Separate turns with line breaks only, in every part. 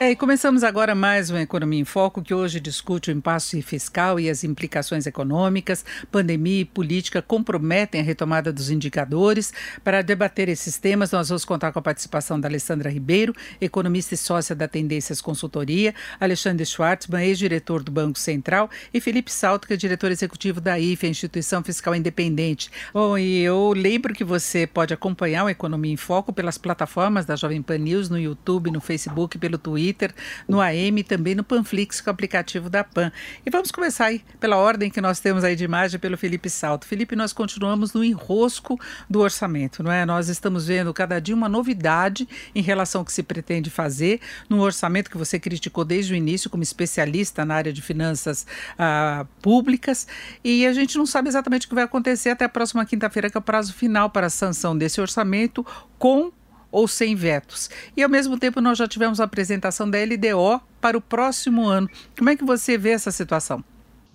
É, e começamos agora mais uma Economia em Foco, que hoje discute o impasse fiscal e as implicações econômicas. Pandemia e política comprometem a retomada dos indicadores. Para debater esses temas, nós vamos contar com a participação da Alessandra Ribeiro, economista e sócia da Tendências Consultoria, Alexandre Schwartzman, ex-diretor do Banco Central, e Felipe Salto, que é diretor executivo da IFE, Instituição Fiscal Independente. Bom, e eu lembro que você pode acompanhar o Economia em Foco pelas plataformas da Jovem Pan News, no YouTube, no Facebook, pelo Twitter Twitter, no AM e também no Panflix, com o aplicativo da PAN. E vamos começar aí pela ordem que nós temos aí de imagem pelo Felipe Salto. Felipe, nós continuamos no enrosco do orçamento, não é? Nós estamos vendo cada dia uma novidade em relação ao que se pretende fazer no orçamento que você criticou desde o início como especialista na área de finanças ah, públicas e a gente não sabe exatamente o que vai acontecer até a próxima quinta-feira, que é o prazo final para a sanção desse orçamento com ou sem vetos. E ao mesmo tempo nós já tivemos a apresentação da LDO para o próximo ano. Como é que você vê essa situação?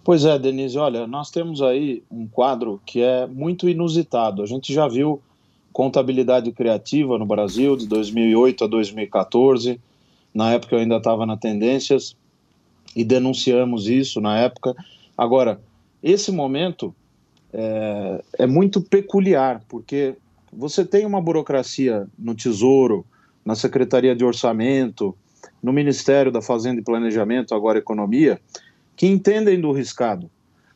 Pois é, Denise, olha, nós temos aí um quadro que é muito inusitado. A gente já viu contabilidade criativa no Brasil de 2008 a 2014. Na época eu ainda estava na Tendências e denunciamos isso na época. Agora, esse momento é, é muito peculiar, porque você tem uma burocracia no Tesouro, na Secretaria de Orçamento, no Ministério da Fazenda e Planejamento, agora Economia, que entendem do riscado.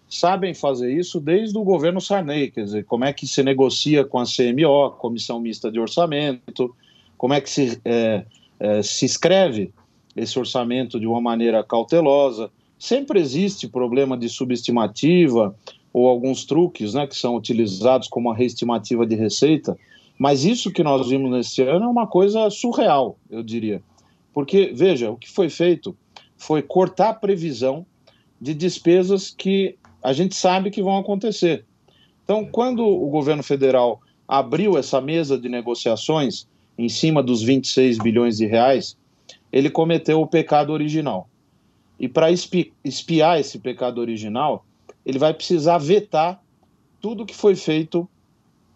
Sabem fazer isso desde o governo Sarney, quer dizer, como é que se negocia com a CMO, Comissão Mista de Orçamento, como é que se, é, é, se escreve esse orçamento de uma maneira cautelosa. Sempre existe problema de subestimativa, ou alguns truques né, que são utilizados como a reestimativa de receita, mas isso que nós vimos nesse ano é uma coisa surreal, eu diria. Porque, veja, o que foi feito foi cortar a previsão de despesas que a gente sabe que vão acontecer. Então, quando o governo federal abriu essa mesa de negociações em cima dos 26 bilhões de reais, ele cometeu o pecado original. E para espiar esse pecado original, ele vai precisar vetar tudo que foi feito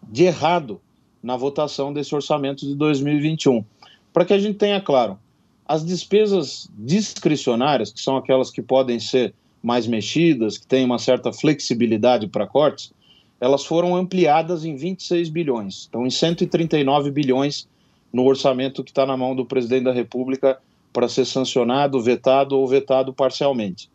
de errado na votação desse orçamento de 2021. Para que a gente tenha claro, as despesas discricionárias, que são aquelas que podem ser mais mexidas, que têm uma certa flexibilidade para cortes, elas foram ampliadas em 26 bilhões, então em 139 bilhões no orçamento que está na mão do presidente da República para ser sancionado, vetado ou vetado parcialmente.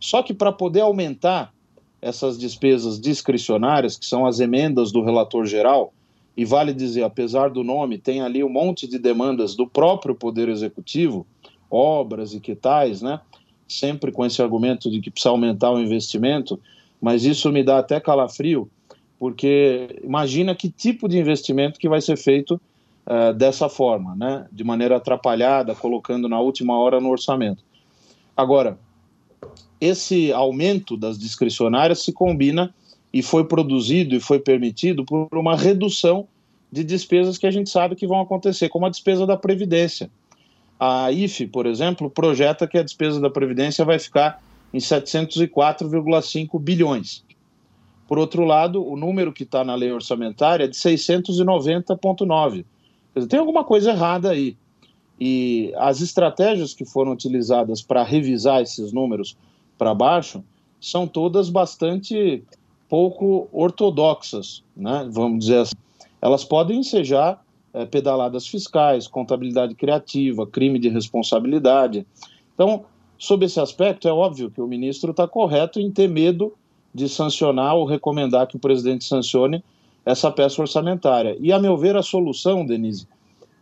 Só que para poder aumentar essas despesas discricionárias, que são as emendas do relator geral, e vale dizer, apesar do nome, tem ali um monte de demandas do próprio Poder Executivo, obras e que tais, né? Sempre com esse argumento de que precisa aumentar o investimento, mas isso me dá até calafrio, porque imagina que tipo de investimento que vai ser feito uh, dessa forma, né? De maneira atrapalhada, colocando na última hora no orçamento. Agora, esse aumento das discricionárias se combina e foi produzido e foi permitido por uma redução de despesas que a gente sabe que vão acontecer, como a despesa da Previdência. A IFE, por exemplo, projeta que a despesa da Previdência vai ficar em 704,5 bilhões. Por outro lado, o número que está na lei orçamentária é de 690,9. Tem alguma coisa errada aí. E as estratégias que foram utilizadas para revisar esses números para baixo são todas bastante pouco ortodoxas, né? vamos dizer assim. Elas podem ensejar é, pedaladas fiscais, contabilidade criativa, crime de responsabilidade. Então, sob esse aspecto, é óbvio que o ministro está correto em ter medo de sancionar ou recomendar que o presidente sancione essa peça orçamentária. E, a meu ver, a solução, Denise,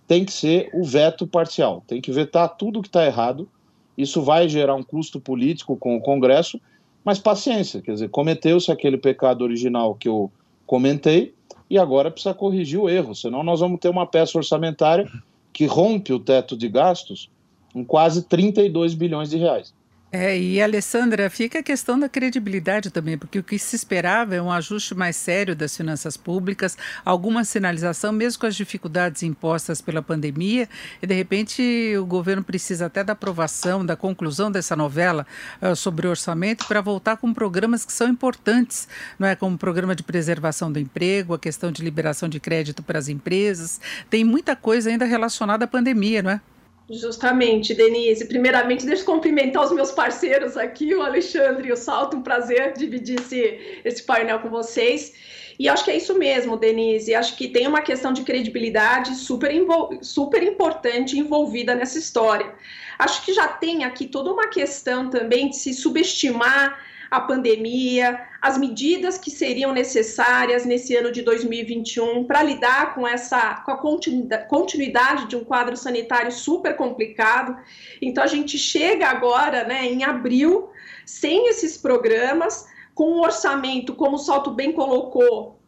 tem que ser o veto parcial. Tem que vetar tudo que está errado isso vai gerar um custo político com o Congresso Mas paciência, quer dizer, cometeu-se aquele pecado original que eu comentei e agora precisa corrigir o erro, senão nós vamos ter uma peça orçamentária que rompe o teto de gastos em quase 32 bilhões de reais.
É, e Alessandra, fica a questão da credibilidade também, porque o que se esperava é um ajuste mais sério das finanças públicas, alguma sinalização, mesmo com as dificuldades impostas pela pandemia, e de repente o governo precisa até da aprovação, da conclusão dessa novela uh, sobre orçamento para voltar com programas que são importantes, não é? Como o programa de preservação do emprego, a questão de liberação de crédito para as empresas, tem muita coisa ainda relacionada à pandemia, não é?
Justamente, Denise. Primeiramente, deixa eu cumprimentar os meus parceiros aqui, o Alexandre e o Salto. Um prazer dividir esse, esse painel com vocês. E acho que é isso mesmo, Denise. Acho que tem uma questão de credibilidade super, super importante envolvida nessa história. Acho que já tem aqui toda uma questão também de se subestimar a pandemia, as medidas que seriam necessárias nesse ano de 2021 para lidar com essa com a continuidade de um quadro sanitário super complicado. Então a gente chega agora, né, em abril, sem esses programas, com um orçamento, como o Salto bem colocou,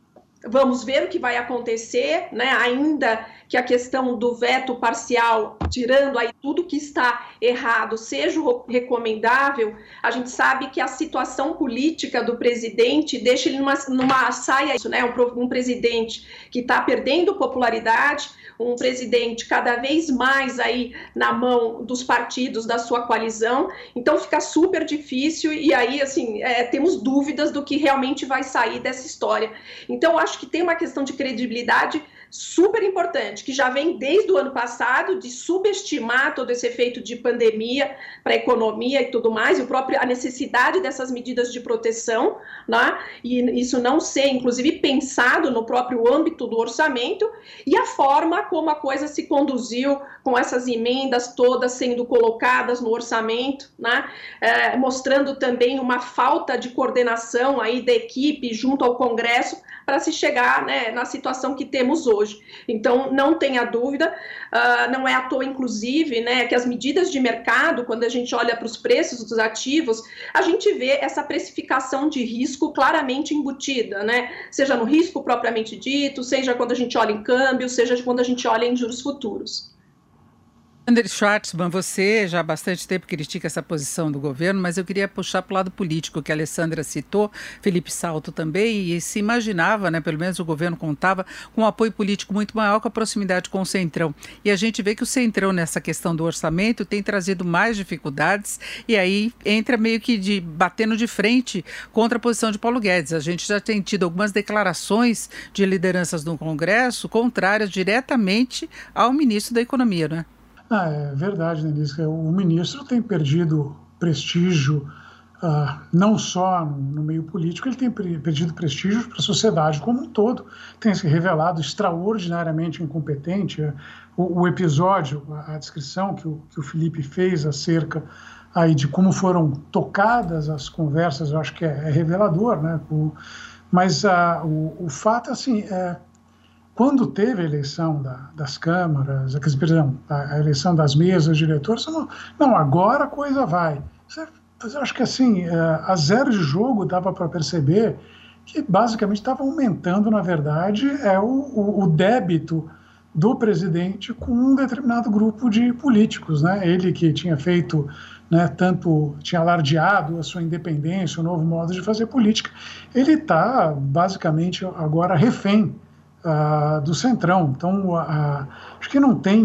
vamos ver o que vai acontecer, né? Ainda que a questão do veto parcial, tirando aí tudo que está errado, seja recomendável, a gente sabe que a situação política do presidente deixa ele numa, numa saia, né? Um, um presidente que está perdendo popularidade, um presidente cada vez mais aí na mão dos partidos da sua coalizão, então fica super difícil e aí, assim, é, temos dúvidas do que realmente vai sair dessa história. Então, acho que tem uma questão de credibilidade super importante, que já vem desde o ano passado, de subestimar todo esse efeito de pandemia para a economia e tudo mais, e o próprio, a necessidade dessas medidas de proteção, né? e isso não ser, inclusive, pensado no próprio âmbito do orçamento, e a forma como a coisa se conduziu com essas emendas todas sendo colocadas no orçamento, né? É, mostrando também uma falta de coordenação aí da equipe junto ao Congresso para se chegar né, na situação que temos hoje. Então, não tenha dúvida, uh, não é à toa, inclusive, né, que as medidas de mercado, quando a gente olha para os preços dos ativos, a gente vê essa precificação de risco claramente embutida, né? Seja no risco propriamente dito, seja quando a gente olha em câmbio, seja quando a gente olha em juros futuros.
André Schwartzman, você já há bastante tempo critica essa posição do governo, mas eu queria puxar para o lado político, que a Alessandra citou, Felipe Salto também, e se imaginava, né, pelo menos o governo contava, com um apoio político muito maior com a proximidade com o Centrão. E a gente vê que o Centrão, nessa questão do orçamento, tem trazido mais dificuldades, e aí entra meio que de batendo de frente contra a posição de Paulo Guedes. A gente já tem tido algumas declarações de lideranças no Congresso contrárias diretamente ao ministro da Economia, né?
Ah, é verdade, Denise. O ministro tem perdido prestígio, uh, não só no meio político, ele tem perdido prestígio para a sociedade como um todo. Tem se revelado extraordinariamente incompetente. O, o episódio, a, a descrição que o, que o Felipe fez acerca aí de como foram tocadas as conversas, eu acho que é, é revelador, né? O, mas uh, o, o fato, assim, é, quando teve a eleição da, das câmaras, perdão, a eleição das mesas diretores, não, não agora a coisa vai. Eu acho que assim, é, a zero de jogo dava para perceber que basicamente estava aumentando, na verdade, é o, o, débito do presidente com um determinado grupo de políticos, né? Ele que tinha feito, né, tanto tinha alardeado a sua independência, o novo modo de fazer política, ele está basicamente agora refém uh, do Centrão. Então, uh, acho que não tem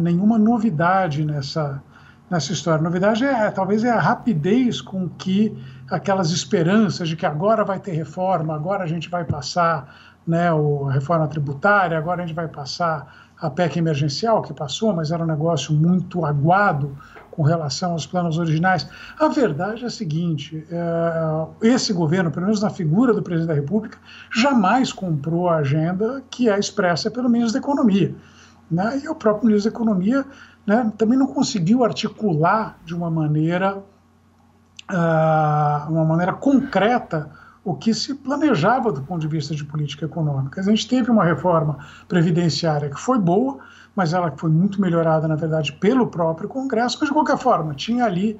nenhuma novidade nessa, nessa história. Novidade é, talvez, é a rapidez com que aquelas esperanças de que agora vai ter reforma, agora a gente vai passar né, a reforma tributária, agora a gente vai passar a PEC emergencial, que passou, mas era um negócio muito aguado com relação aos planos originais. A verdade é a seguinte: é, esse governo, pelo menos na figura do presidente da República, jamais comprou a agenda que é expressa pelo ministro da Economia. Né? E o próprio ministro da Economia né, também não conseguiu articular de uma maneira, uh, uma maneira concreta o que se planejava do ponto de vista de política econômica. A gente teve uma reforma previdenciária que foi boa, mas ela foi muito melhorada, na verdade, pelo próprio Congresso, mas de qualquer forma, tinha ali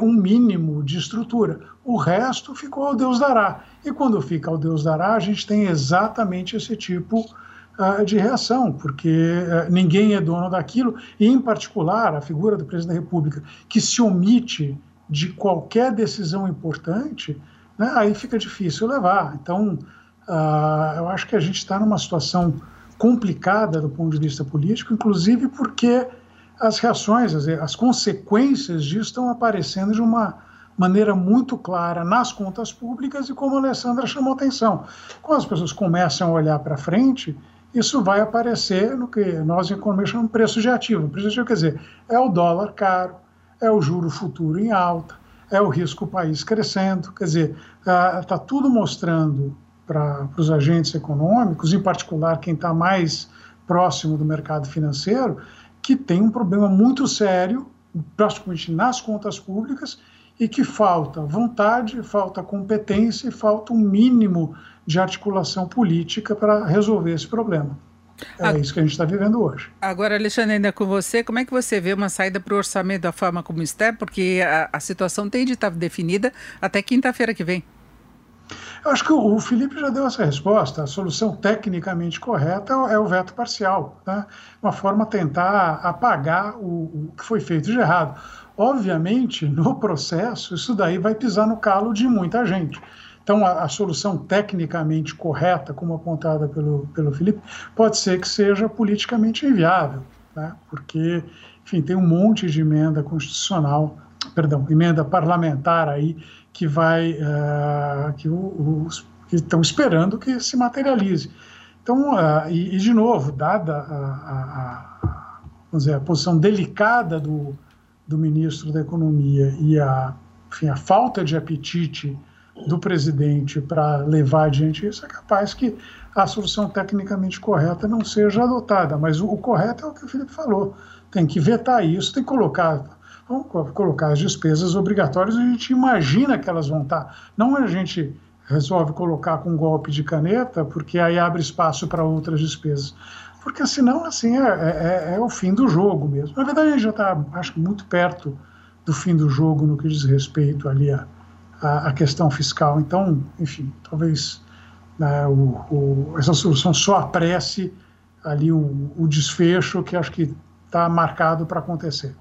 um mínimo de estrutura. O resto ficou ao Deus dará. E quando fica ao Deus dará, a gente tem exatamente esse tipo uh, de reação, porque uh, ninguém é dono daquilo, e em particular a figura do presidente da República, que se omite de qualquer decisão importante, né, aí fica difícil levar. Então, uh, eu acho que a gente está numa situação complicada do ponto de vista político, inclusive porque as reações, as, as consequências disso estão aparecendo de uma maneira muito clara nas contas públicas e como a Alessandra chamou atenção. Quando as pessoas começam a olhar para frente, isso vai aparecer no que nós em economia chamamos de preço de ativo. Preço de ativo quer dizer, é o dólar caro, é o juro futuro em alta, é o risco país crescendo, quer dizer, está tudo mostrando para os agentes econômicos, em particular quem está mais próximo do mercado financeiro, que tem um problema muito sério, praticamente nas contas públicas, e que falta vontade, falta competência e falta um mínimo de articulação política para resolver esse problema. É a... isso que a gente está vivendo hoje.
Agora, Alexandre, ainda com você, como é que você vê uma saída para o orçamento da forma como está? Porque a, a situação tem de estar definida até quinta-feira que vem.
Eu acho que o Felipe já deu essa resposta. A solução tecnicamente correta é o veto parcial, né? uma forma de tentar apagar o, o que foi feito de errado. Obviamente, no processo, isso daí vai pisar no calo de muita gente. Então, a, a, solução tecnicamente correta, como apontada pelo, pelo Felipe, pode ser que seja politicamente inviável, né? porque, enfim, tem um monte de emenda constitucional, perdão, emenda parlamentar aí que vai uh, que os que estão esperando que se materialize. Então, uh, e, e, de novo, dada a, a, a, vamos dizer, a posição delicada do, do ministro da Economia e a, enfim, a falta de apetite do presidente para levar adiante isso, é capaz que a solução tecnicamente correta não seja adotada. Mas o, o correto é o que o Felipe falou: tem que vetar isso, tem que colocar Vamos colocar as despesas obrigatórias, a gente imagina que elas vão estar. Não a gente resolve colocar com um golpe de caneta, porque aí abre espaço para outras despesas. Porque senão, assim, é, é, é, o fim do jogo mesmo. Na verdade, a gente já está, acho muito perto do fim do jogo no que diz respeito ali a, a, a questão fiscal. Então, enfim, talvez né, o, o, essa solução só apresse ali o, o desfecho que acho que está marcado para acontecer.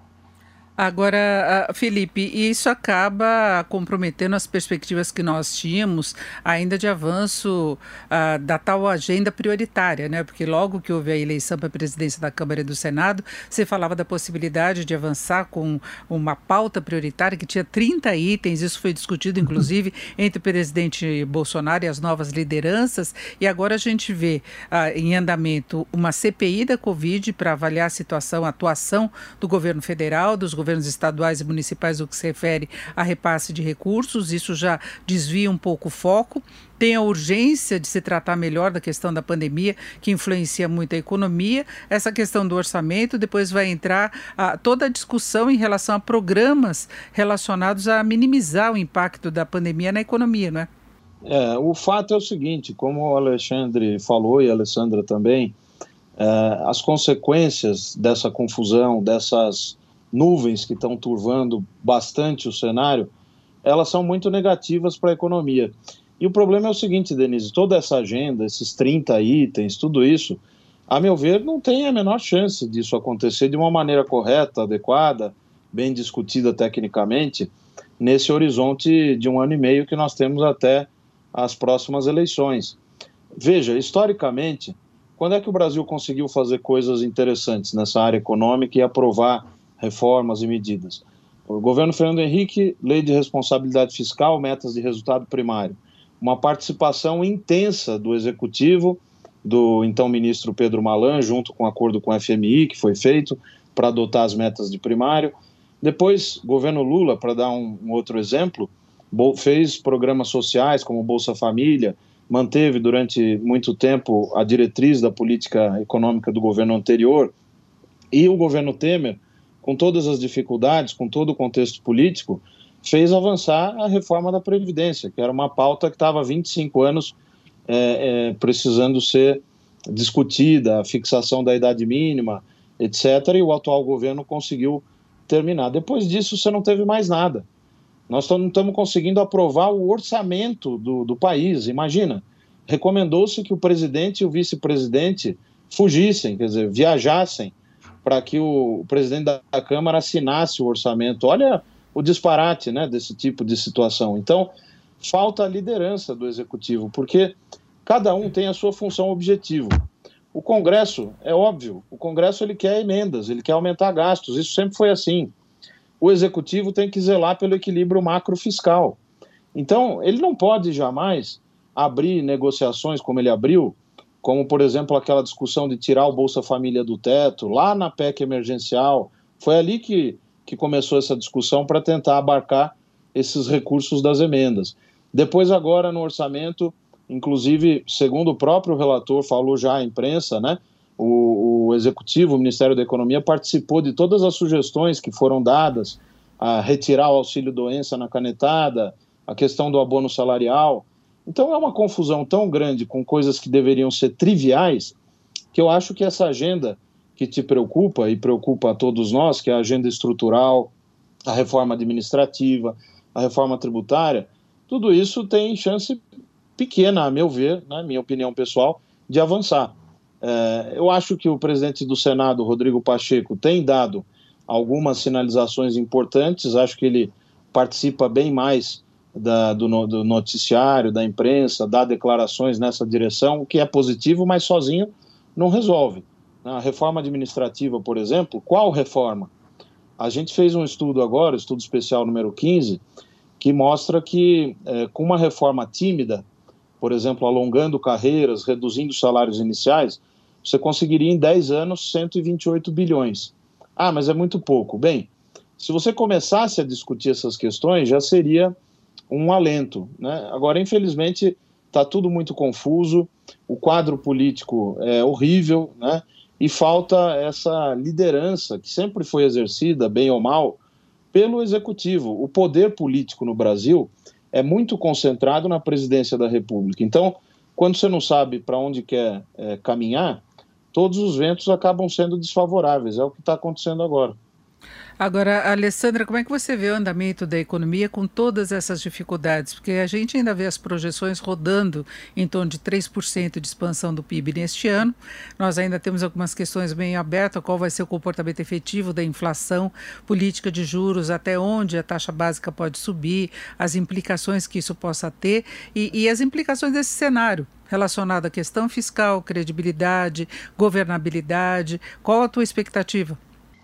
Agora, Felipe, isso acaba comprometendo as perspectivas que nós tínhamos ainda de avanço uh, da tal agenda prioritária, né? Porque logo que houve a eleição para a presidência da Câmara e do Senado, você falava da possibilidade de avançar com uma pauta prioritária que tinha 30 itens, isso foi discutido inclusive entre o presidente Bolsonaro e as novas lideranças, e agora a gente vê uh, em andamento uma CPI da Covid para avaliar a situação, a atuação do governo federal, dos governos governos estaduais e municipais no que se refere a repasse de recursos, isso já desvia um pouco o foco. Tem a urgência de se tratar melhor da questão da pandemia, que influencia muito a economia, essa questão do orçamento, depois vai entrar a, toda a discussão em relação a programas relacionados a minimizar o impacto da pandemia na economia, não é?
É, o fato é o seguinte, como o Alexandre falou e a Alessandra também, é, as consequências dessa confusão, dessas nuvens que estão turvando bastante o cenário, elas são muito negativas para a economia. E o problema é o seguinte, Denise, toda essa agenda, esses 30 itens, tudo isso, a meu ver, não tem a menor chance disso acontecer de uma maneira correta, adequada, bem discutida tecnicamente, nesse horizonte de um ano e meio que nós temos até as próximas eleições. Veja, historicamente, quando é que o Brasil conseguiu fazer coisas interessantes nessa área econômica e aprovar reformas e medidas. O governo Fernando Henrique, lei de responsabilidade fiscal, metas de resultado primário. Uma participação intensa do executivo, do então ministro Pedro Malan, junto com o acordo com o FMI que foi feito para adotar as metas de primário. Depois, governo Lula, para dar um, um outro exemplo, fez programas sociais como Bolsa Família, manteve durante muito tempo a diretriz da política econômica do governo anterior. E o governo Temer com todas as dificuldades, com todo o contexto político, fez avançar a reforma da Previdência, que era uma pauta que estava há 25 anos é, é, precisando ser discutida, a fixação da idade mínima, etc. E o atual governo conseguiu terminar. Depois disso, você não teve mais nada. Nós não estamos conseguindo aprovar o orçamento do, do país. Imagina, recomendou-se que o presidente e o vice-presidente fugissem, quer dizer, viajassem para que o presidente da Câmara assinasse o orçamento. Olha o disparate né, desse tipo de situação. Então, falta a liderança do executivo, porque cada um tem a sua função objetivo. O Congresso, é óbvio, o Congresso ele quer emendas, ele quer aumentar gastos, isso sempre foi assim. O executivo tem que zelar pelo equilíbrio macrofiscal. Então, ele não pode jamais abrir negociações como ele abriu, como, por exemplo, aquela discussão de tirar o Bolsa Família do teto, lá na PEC emergencial. Foi ali que, que começou essa discussão para tentar abarcar esses recursos das emendas. Depois, agora, no orçamento, inclusive, segundo o próprio relator falou já à imprensa, né, o, o, executivo, o Ministério da Economia, participou de todas as sugestões que foram dadas a retirar o auxílio doença na canetada, a questão do abono salarial. Então é uma confusão tão grande com coisas que deveriam ser triviais que eu acho que essa agenda que te preocupa e preocupa a todos nós, que é a agenda estrutural, a reforma administrativa, a reforma tributária, tudo isso tem chance pequena, a meu ver, na minha opinião pessoal, de avançar. É, eu acho que o presidente do Senado, Rodrigo Pacheco, tem dado algumas sinalizações importantes, acho que ele participa bem mais da, do, do, noticiário, da imprensa, dá declarações nessa direção, o que é positivo, mas sozinho não resolve. A reforma administrativa, por exemplo, qual reforma? A gente fez um estudo agora, estudo especial número 15, que mostra que é, com uma reforma tímida, por exemplo, alongando carreiras, reduzindo salários iniciais, você conseguiria em 10 anos 128 bilhões. Ah, mas é muito pouco. Bem, se você começasse a discutir essas questões, já seria um alento. Né? Agora, infelizmente, está tudo muito confuso, o quadro político é horrível, né? e falta essa liderança que sempre foi exercida, bem ou mal, pelo executivo. O poder político no Brasil é muito concentrado na presidência da República. Então, quando você não sabe para onde quer é, caminhar, todos os ventos acabam sendo desfavoráveis. É o que está acontecendo agora.
Agora, Alessandra, como é que você vê o andamento da economia com todas essas dificuldades? Porque a gente ainda vê as projeções rodando em torno de 3% de expansão do PIB neste ano. Nós ainda temos algumas questões bem abertas: qual vai ser o comportamento efetivo da inflação, política de juros, até onde a taxa básica pode subir, as implicações que isso possa ter e, e as implicações desse cenário relacionado à questão fiscal, credibilidade, governabilidade. Qual a tua expectativa?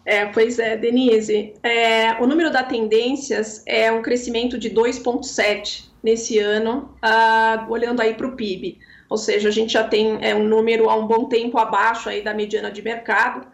É, pois é, Denise. É, o número da tendências é um crescimento de 2,7 nesse ano, uh, olhando aí para o PIB. Ou seja, a gente já tem é, um número há um bom tempo abaixo aí da mediana de mercado.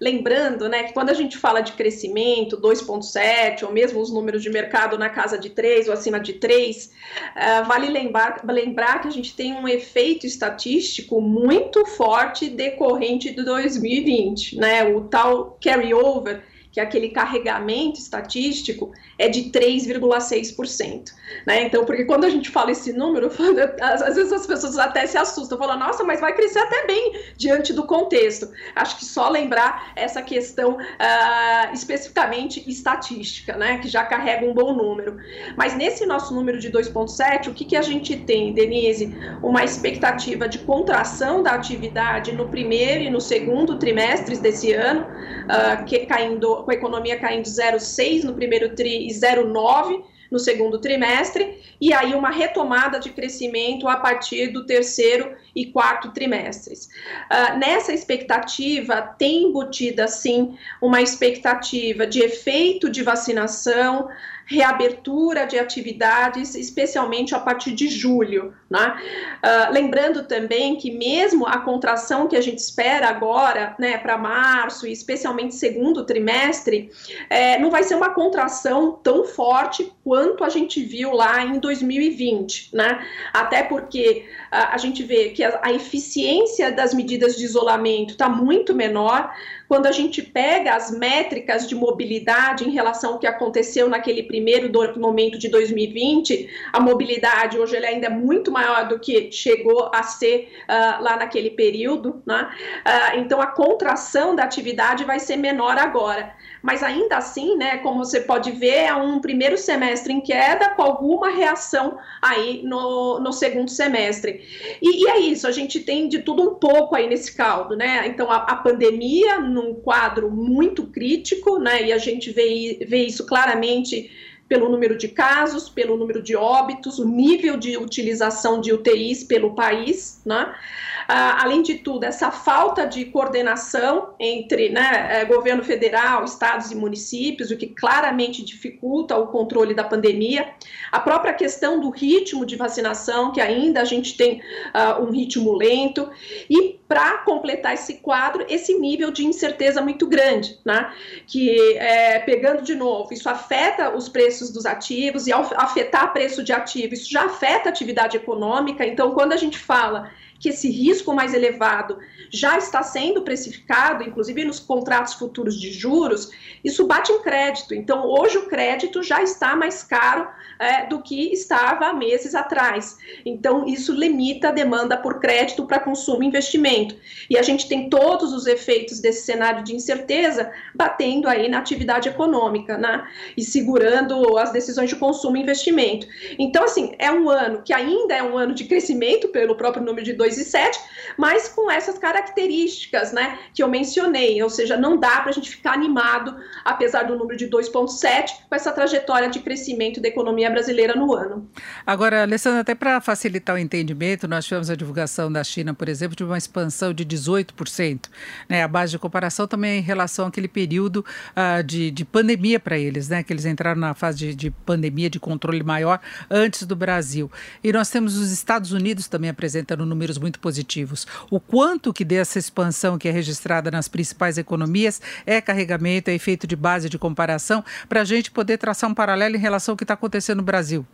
Lembrando né, que quando a gente fala de crescimento, 2,7, ou mesmo os números de mercado na casa de 3 ou acima de 3, uh, eh, vale lembrar, lembrar que a gente tem um efeito estatístico muito forte decorrente do 2020, né, o tal carryover que aquele carregamento estatístico é de 3,6%. Né? Então, porque quando a gente fala esse número, às vezes as pessoas até se assustam, falam, nossa, mas vai crescer até bem diante do contexto. Acho que só lembrar essa questão uh, especificamente estatística, né? que já carrega um bom número. Mas nesse nosso número de 2,7%, o que, que a gente tem, Denise? Uma expectativa de contração da atividade no primeiro e no segundo trimestres desse ano, uh, que caindo com a economia caindo 0,6 no primeiro tri e 0,9 no segundo trimestre, e aí uma retomada de crescimento a partir do terceiro e quarto trimestres. Uh, nessa expectativa, tem embutida, sim, uma expectativa de efeito de vacinação, reabertura de atividades, especialmente a partir de julho. Né? Uh, lembrando também que mesmo a contração que a gente espera agora, né, para março e especialmente segundo trimestre, é, não vai ser uma contração tão forte quanto a gente viu lá em 2020, né? Até porque uh, a gente vê que a, a eficiência das medidas de isolamento está muito menor, quando a gente pega as métricas de mobilidade em relação ao que aconteceu naquele primeiro momento de 2020, a mobilidade hoje ela ainda é muito maior do que chegou a ser uh, lá naquele período, né? Uh, então a contração da atividade vai ser menor agora mas ainda assim, né, como você pode ver, é um primeiro semestre em queda com alguma reação aí no, no segundo semestre. E, e, é isso, a gente tem de tudo um pouco aí nesse caldo, né? Então, a, a pandemia num quadro muito crítico, né, e a gente vê, vê isso claramente pelo número de casos, pelo número de óbitos, o nível de utilização de UTIs pelo país, né? Ah, além de tudo, essa falta de coordenação entre né, eh, governo federal, estados e municípios, o que claramente dificulta o controle da pandemia, a própria questão do ritmo de vacinação, que ainda a gente tem uh, um ritmo lento, e para completar esse quadro, esse nível de incerteza muito grande, né? Que, é, pegando de novo, isso afeta os preços dos ativos, e ao afetar preço de ativo, isso já afeta a atividade econômica. Então, quando a gente fala que esse risco mais elevado já está sendo precificado, inclusive nos contratos futuros de juros, isso bate em crédito. Então, hoje o crédito já está mais caro é, do que estava meses atrás. Então, isso limita a demanda por crédito para consumo e investimento. E a gente tem todos os efeitos desse cenário de incerteza batendo aí na atividade econômica, né? E segurando as decisões de consumo e investimento. Então, assim, é um ano que ainda é um ano de crescimento pelo próprio número de 2 e 7, mas com essas características, né, que eu mencionei, ou seja, não dá para a gente ficar animado, apesar do número de 2,7, com essa trajetória de crescimento da economia brasileira no ano.
Agora, Alessandra, até para facilitar o entendimento, nós tivemos a divulgação da China, por exemplo, de uma expansão de 18%. Né? A base de comparação também é em relação àquele período uh, de, de pandemia para eles, né? que eles entraram na fase de, de pandemia, de controle maior, antes do Brasil. E nós temos os Estados Unidos também apresentando números muito positivos. O quanto que dessa expansão que é registrada nas principais economias é carregamento, é efeito de base de comparação, para a gente poder traçar um paralelo em relação ao que está acontecendo no Brasil?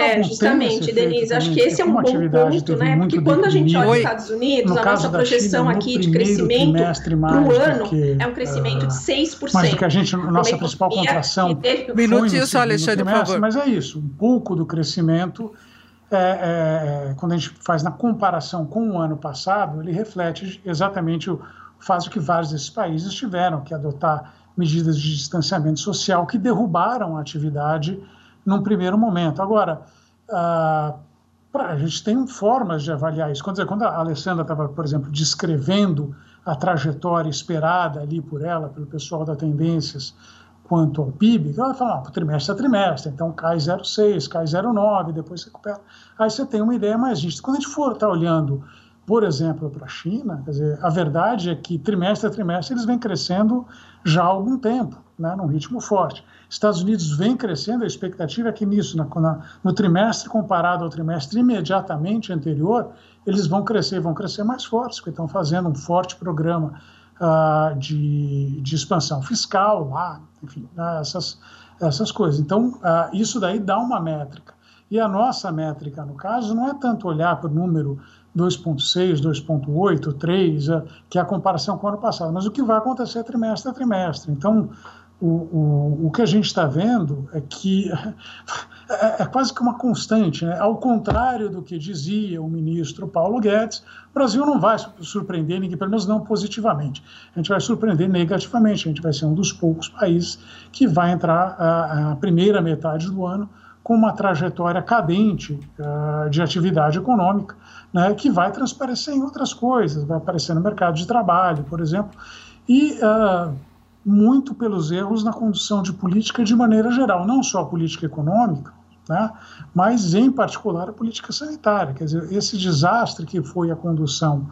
É, justamente, Denise, acho que esse é um bom ponto, né? Porque quando a gente olha os Estados Unidos, a nossa projeção China, aqui de crescimento para o ano que, é um crescimento de 6%.
Mas que a gente, nossa principal contração.
Minutinho só, Alexandre, por favor.
Mas é isso, um pouco do crescimento é, é, quando a gente faz na comparação com o ano passado, ele reflete exatamente o fato que vários desses países tiveram que adotar medidas de distanciamento social que derrubaram a atividade num primeiro momento. Agora, ah, a gente tem formas de avaliar isso. Quando a Alessandra estava, por exemplo, descrevendo a trajetória esperada ali por ela, pelo pessoal da Tendências, quanto ao PIB, ela fala, ah, trimestre a trimestre, então cai 0,6, cai 0,9, depois recupera. Aí você tem uma ideia mais disso. Quando a gente for estar tá olhando, por exemplo, para a China, dizer, a verdade é que trimestre a trimestre eles vêm crescendo já há algum tempo, né, num ritmo forte. Estados Unidos vem crescendo, a expectativa é que nisso, na, na, no trimestre comparado ao trimestre imediatamente anterior, eles vão crescer, vão crescer mais fortes, porque estão fazendo um forte programa uh, de, de, expansão fiscal lá, enfim, uh, essas, essas coisas. Então, uh, isso daí dá uma métrica. E a nossa métrica, no caso, não é tanto olhar para o número 2,6, 2,8, 3, que é a comparação com o ano passado, mas o que vai acontecer trimestre a trimestre. Então, o, o, o que a gente está vendo é que é, é, quase que uma constante. Né? Ao contrário do que dizia o ministro Paulo Guedes, o Brasil não vai surpreender ninguém, pelo menos não positivamente. A gente vai surpreender negativamente. A gente vai ser um dos poucos países que vai entrar a, primeira metade do ano com uma trajetória cadente uh, de atividade econômica, né, que vai transparecer em outras coisas, vai aparecer no mercado de trabalho, por exemplo. E uh, muito pelos erros na condução de política de maneira geral, não só a política econômica, né, mas em particular a política sanitária. Quer dizer, esse desastre que foi a condução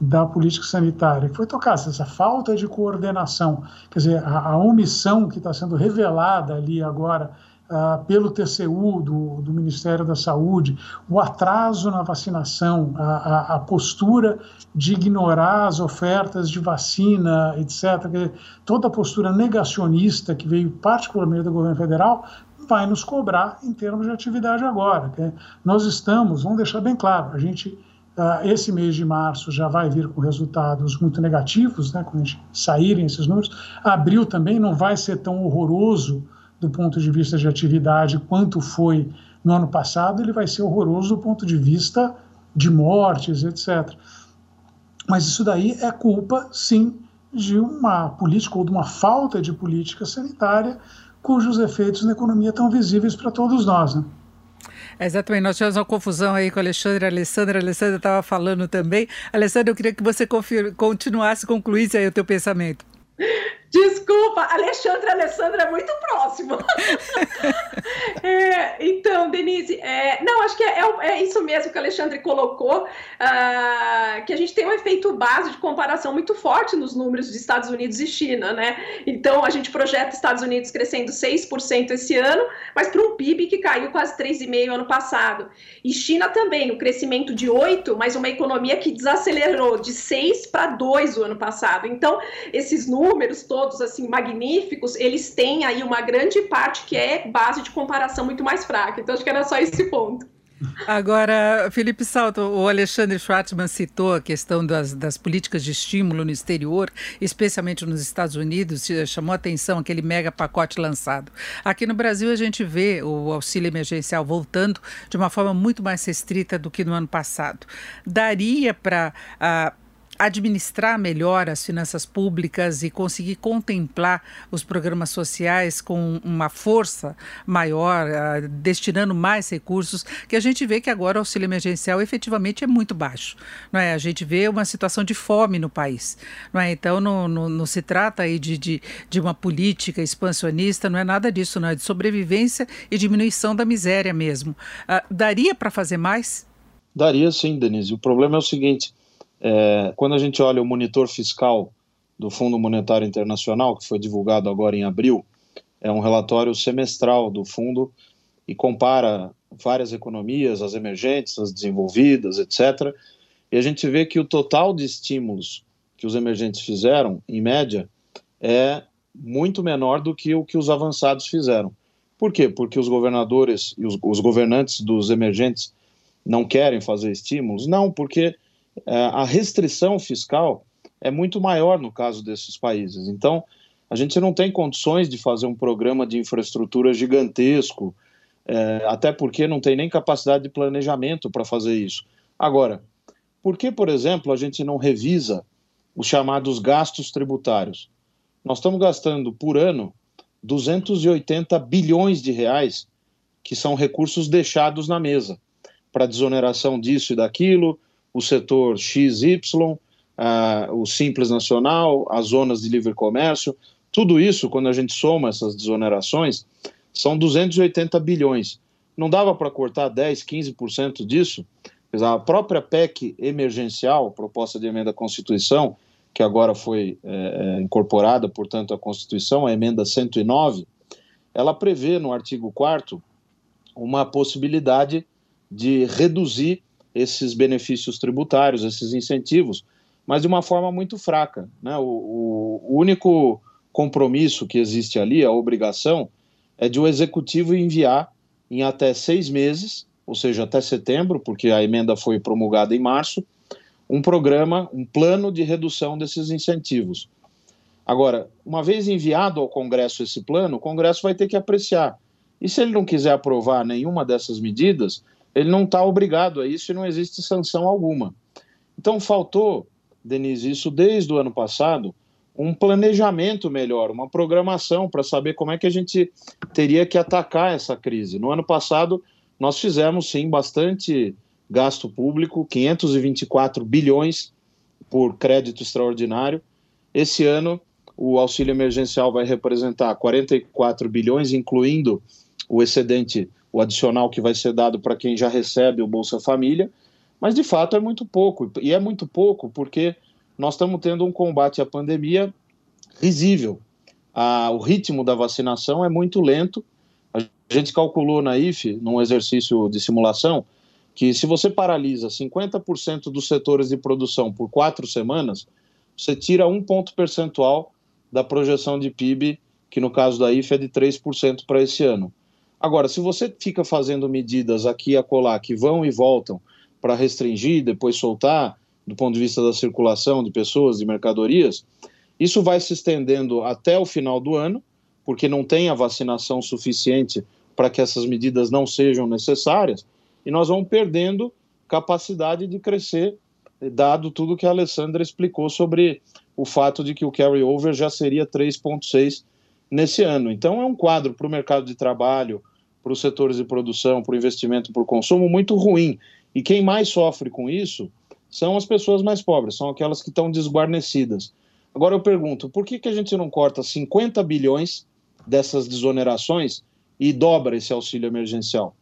da política sanitária, que foi tocada, essa falta de coordenação, quer dizer, a, a omissão que está sendo revelada ali agora uh, pelo TCU do, do, Ministério da Saúde, o atraso na vacinação, a, a, a, postura de ignorar as ofertas de vacina, etc., toda a postura negacionista que veio particularmente do governo federal, vai nos cobrar em termos de atividade agora. Nós estamos, vamos deixar bem claro, a gente Uh, esse mês de março já vai vir com resultados muito negativos, né, quando saírem esses números. Abril também não vai ser tão horroroso do ponto de vista de atividade quanto foi no ano passado, ele vai ser horroroso do ponto de vista de mortes, etc. Mas isso daí é culpa, sim, de uma política ou de uma falta de política sanitária cujos efeitos na economia estão visíveis para todos nós. Né?
É, exatamente, nós tivemos uma confusão aí com a Alexandre. A Alessandra, a Alessandra estava falando também. Alessandra, eu queria que você continuasse, concluísse aí o teu pensamento.
Desculpa, Alexandre Alessandra é muito próximo. é, então, Denise, é, não, acho que é, é, é, isso mesmo que o Alexandre colocou, uh, que a gente tem um efeito base de comparação muito forte nos números de Estados Unidos e China, né? Então, a gente projeta Estados Unidos crescendo 6% esse ano, mas para um PIB que caiu quase 3,5% ano passado. E China também, o um crescimento de 8%, mas uma economia que desacelerou de 6% para 2% o ano passado. Então, esses números todos todos assim magníficos, eles têm aí uma grande parte que é base de comparação muito mais fraca. Então acho que era só esse ponto.
Agora, Felipe Salto, o Alexandre Schwartzman citou a questão das, das, políticas de estímulo no exterior, especialmente nos Estados Unidos, chamou a atenção aquele mega pacote lançado. Aqui no Brasil, a gente vê o auxílio emergencial voltando de uma forma muito mais restrita do que no ano passado. Daria para. Administrar melhor as finanças públicas e conseguir contemplar os programas sociais com uma força maior, uh, destinando mais recursos, que a gente vê que agora o auxílio emergencial efetivamente é muito baixo. Não é? A gente vê uma situação de fome no país. Não é? Então, não, não, não se trata aí de, de, de uma política expansionista, não é nada disso, não é de sobrevivência e diminuição da miséria mesmo. Uh, daria para fazer mais?
Daria sim, Denise. O problema é o seguinte é, quando a gente olha o monitor fiscal do Fundo Monetário Internacional, que foi divulgado agora em abril, é um relatório semestral do fundo e compara várias economias, as emergentes, as desenvolvidas, etc. E a gente vê que o total de estímulos que os emergentes fizeram, em média, é muito menor do que o que os avançados fizeram. Por quê? Porque os governadores e os, os governantes dos emergentes não querem fazer estímulos? Não, porque a restrição fiscal é muito maior no caso desses países. Então, a gente não tem condições de fazer um programa de infraestrutura gigantesco, é, até porque não tem nem capacidade de planejamento para fazer isso. Agora, por que, por exemplo, a gente não revisa os chamados gastos tributários? Nós estamos gastando por ano 280 bilhões de reais, que são recursos deixados na mesa para desoneração disso e daquilo, o setor XY, uh, o Simples Nacional, as zonas de livre comércio, tudo isso, quando a gente soma essas desonerações, são 280 bilhões. Não dava para cortar 10, 15% disso? A própria PEC emergencial, proposta de emenda à Constituição, que agora foi é, incorporada, portanto, à Constituição, a emenda 109, ela prevê no artigo 4 uma possibilidade de reduzir esses benefícios tributários, esses incentivos, mas de uma forma muito fraca. Né? O, o, único compromisso que existe ali, a obrigação, é de o executivo enviar em até seis meses, ou seja, até setembro, porque a emenda foi promulgada em março, um programa, um plano de redução desses incentivos. Agora, uma vez enviado ao Congresso esse plano, o Congresso vai ter que apreciar. E se ele não quiser aprovar nenhuma dessas medidas, ele não está obrigado a isso e não existe sanção alguma. Então faltou, Denise, isso desde o ano passado, um planejamento melhor, uma programação para saber como é que a gente teria que atacar essa crise. No ano passado, nós fizemos sim bastante gasto público, 524 bilhões por crédito extraordinário. Esse ano, o auxílio emergencial vai representar 44 bilhões, incluindo o excedente o adicional que vai ser dado para quem já recebe o Bolsa Família, mas de fato é muito pouco. E é muito pouco porque nós estamos tendo um combate à pandemia risível. O ritmo da vacinação é muito lento. A gente calculou na IFE, num exercício de simulação, que se você paralisa 50% dos setores de produção por quatro semanas, você tira um ponto percentual da projeção de PIB, que no caso da IFE é de 3% para esse ano. Agora, se você fica fazendo medidas aqui e acolá que vão e voltam para restringir, depois soltar, do ponto de vista da circulação de pessoas e mercadorias, isso vai se estendendo até o final do ano, porque não tem a vacinação suficiente para que essas medidas não sejam necessárias, e nós vamos perdendo capacidade de crescer, dado tudo que a Alessandra explicou sobre o fato de que o carry-over já seria 3,6 nesse ano. Então, é um quadro para o mercado de trabalho, para os setores de produção, para o investimento, para o consumo muito ruim. E quem mais sofre com isso são as pessoas mais pobres, são aquelas que estão desguarnecidas. Agora eu pergunto, por que, que a gente não corta 50 bilhões dessas desonerações e dobra esse auxílio emergencial?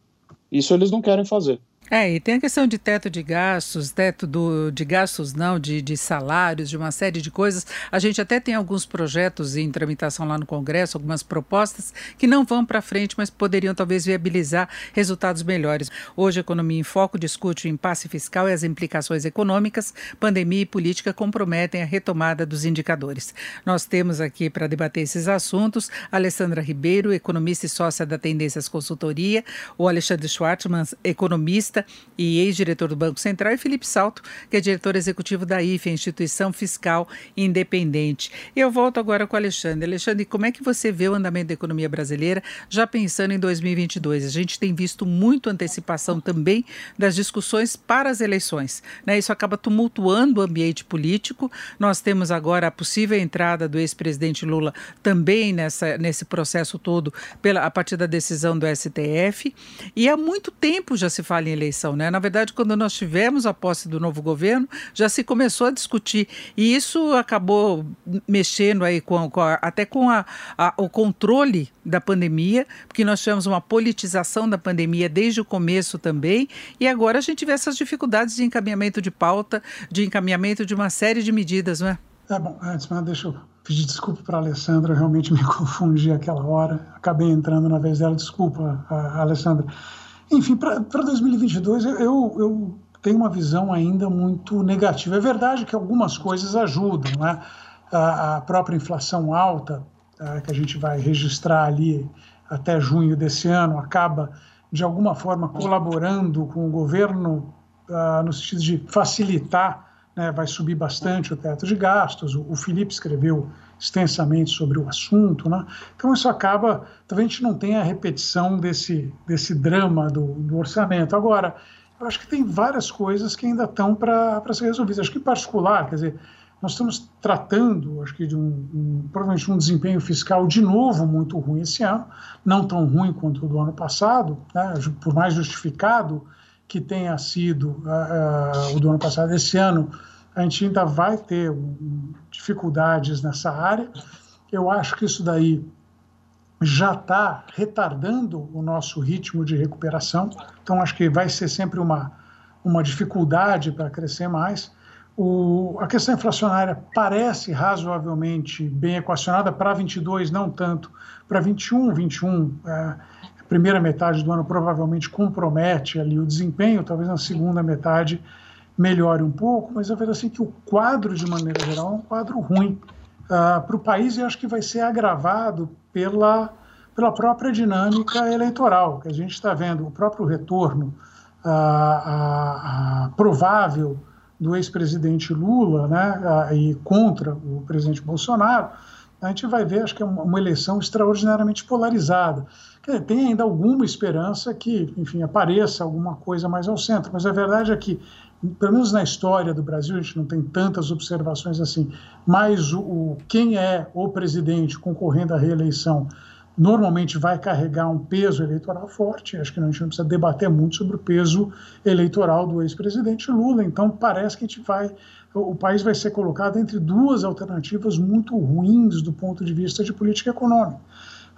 Isso eles não querem fazer.
É, e tem a questão de teto de gastos, teto do, de gastos não, de, de salários, de uma série de coisas. A gente até tem alguns projetos em tramitação lá no Congresso, algumas propostas que não vão para frente, mas poderiam talvez viabilizar resultados melhores. Hoje, Economia em Foco discute o impasse fiscal e as implicações econômicas. Pandemia e política comprometem a retomada dos indicadores. Nós temos aqui para debater esses assuntos Alessandra Ribeiro, economista e sócia da Tendências Consultoria, o Alexandre Schwartzman, economista e ex-diretor do Banco Central, e Felipe Salto, que é diretor executivo da IFE, Instituição Fiscal Independente. Eu volto agora com o Alexandre. Alexandre, como é que você vê o andamento da economia brasileira já pensando em 2022? A gente tem visto muito antecipação também das discussões para as eleições. Né? Isso acaba tumultuando o ambiente político. Nós temos agora a possível entrada do ex-presidente Lula também nessa, nesse processo todo pela, a partir da decisão do STF. E há muito tempo já se fala em eleição, né? Na verdade, quando nós tivemos a posse do novo governo, já se começou a discutir e isso acabou mexendo aí com, com a, até com a, a, o controle da pandemia, porque nós tivemos uma politização da pandemia desde o começo também e agora a gente vê essas dificuldades de encaminhamento de pauta, de encaminhamento de uma série de medidas, não é?
É bom, antes, mas deixa eu pedir desculpa para a Alessandra, eu realmente me confundi aquela hora, acabei entrando na vez dela, desculpa, a, a Alessandra. Enfim, para 2022 eu, eu tenho uma visão ainda muito negativa. É verdade que algumas coisas ajudam, né? a, própria inflação alta que a gente vai registrar ali até junho desse ano acaba de alguma forma colaborando com o governo no sentido de facilitar, né, vai subir bastante o teto de gastos. O Felipe escreveu extensamente sobre o assunto, né? Então isso acaba, talvez a gente não tenha a repetição desse, desse drama do, do orçamento. Agora, eu acho que tem várias coisas que ainda estão para ser resolvidas. Acho que em particular, quer dizer, nós estamos tratando, acho que de um, um, provavelmente um desempenho fiscal de novo muito ruim esse ano, não tão ruim quanto o do ano passado, né? por mais justificado que tenha sido uh, uh, o do ano passado, esse ano a gente ainda vai ter um, dificuldades nessa área. Eu acho que isso daí já está retardando o nosso ritmo de recuperação, então acho que vai ser sempre uma, uma dificuldade para crescer mais. O, a questão inflacionária parece razoavelmente bem equacionada para 22, não tanto para 21. 21, é, a primeira metade do ano provavelmente compromete ali o desempenho, talvez na segunda metade melhore um pouco, mas eu vejo assim que o quadro, de maneira geral, é um quadro ruim. Uh, para o país e acho que vai ser agravado pela, pela própria dinâmica eleitoral, que a gente está vendo, o próprio retorno uh, uh, provável do ex-presidente Lula né, e contra o presidente Bolsonaro, a gente vai ver, acho que é uma, eleição extraordinariamente polarizada. Dizer, tem ainda alguma esperança que, enfim, apareça alguma coisa mais ao centro, mas a verdade é que pelo menos na história do Brasil, a gente não tem tantas observações assim, mas o, o quem é o presidente concorrendo à reeleição normalmente vai carregar um peso eleitoral forte. Acho que a gente não precisa debater muito sobre o peso eleitoral do ex-presidente Lula. Então parece que a gente vai, o país vai ser colocado entre duas alternativas muito ruins do ponto de vista de política econômica.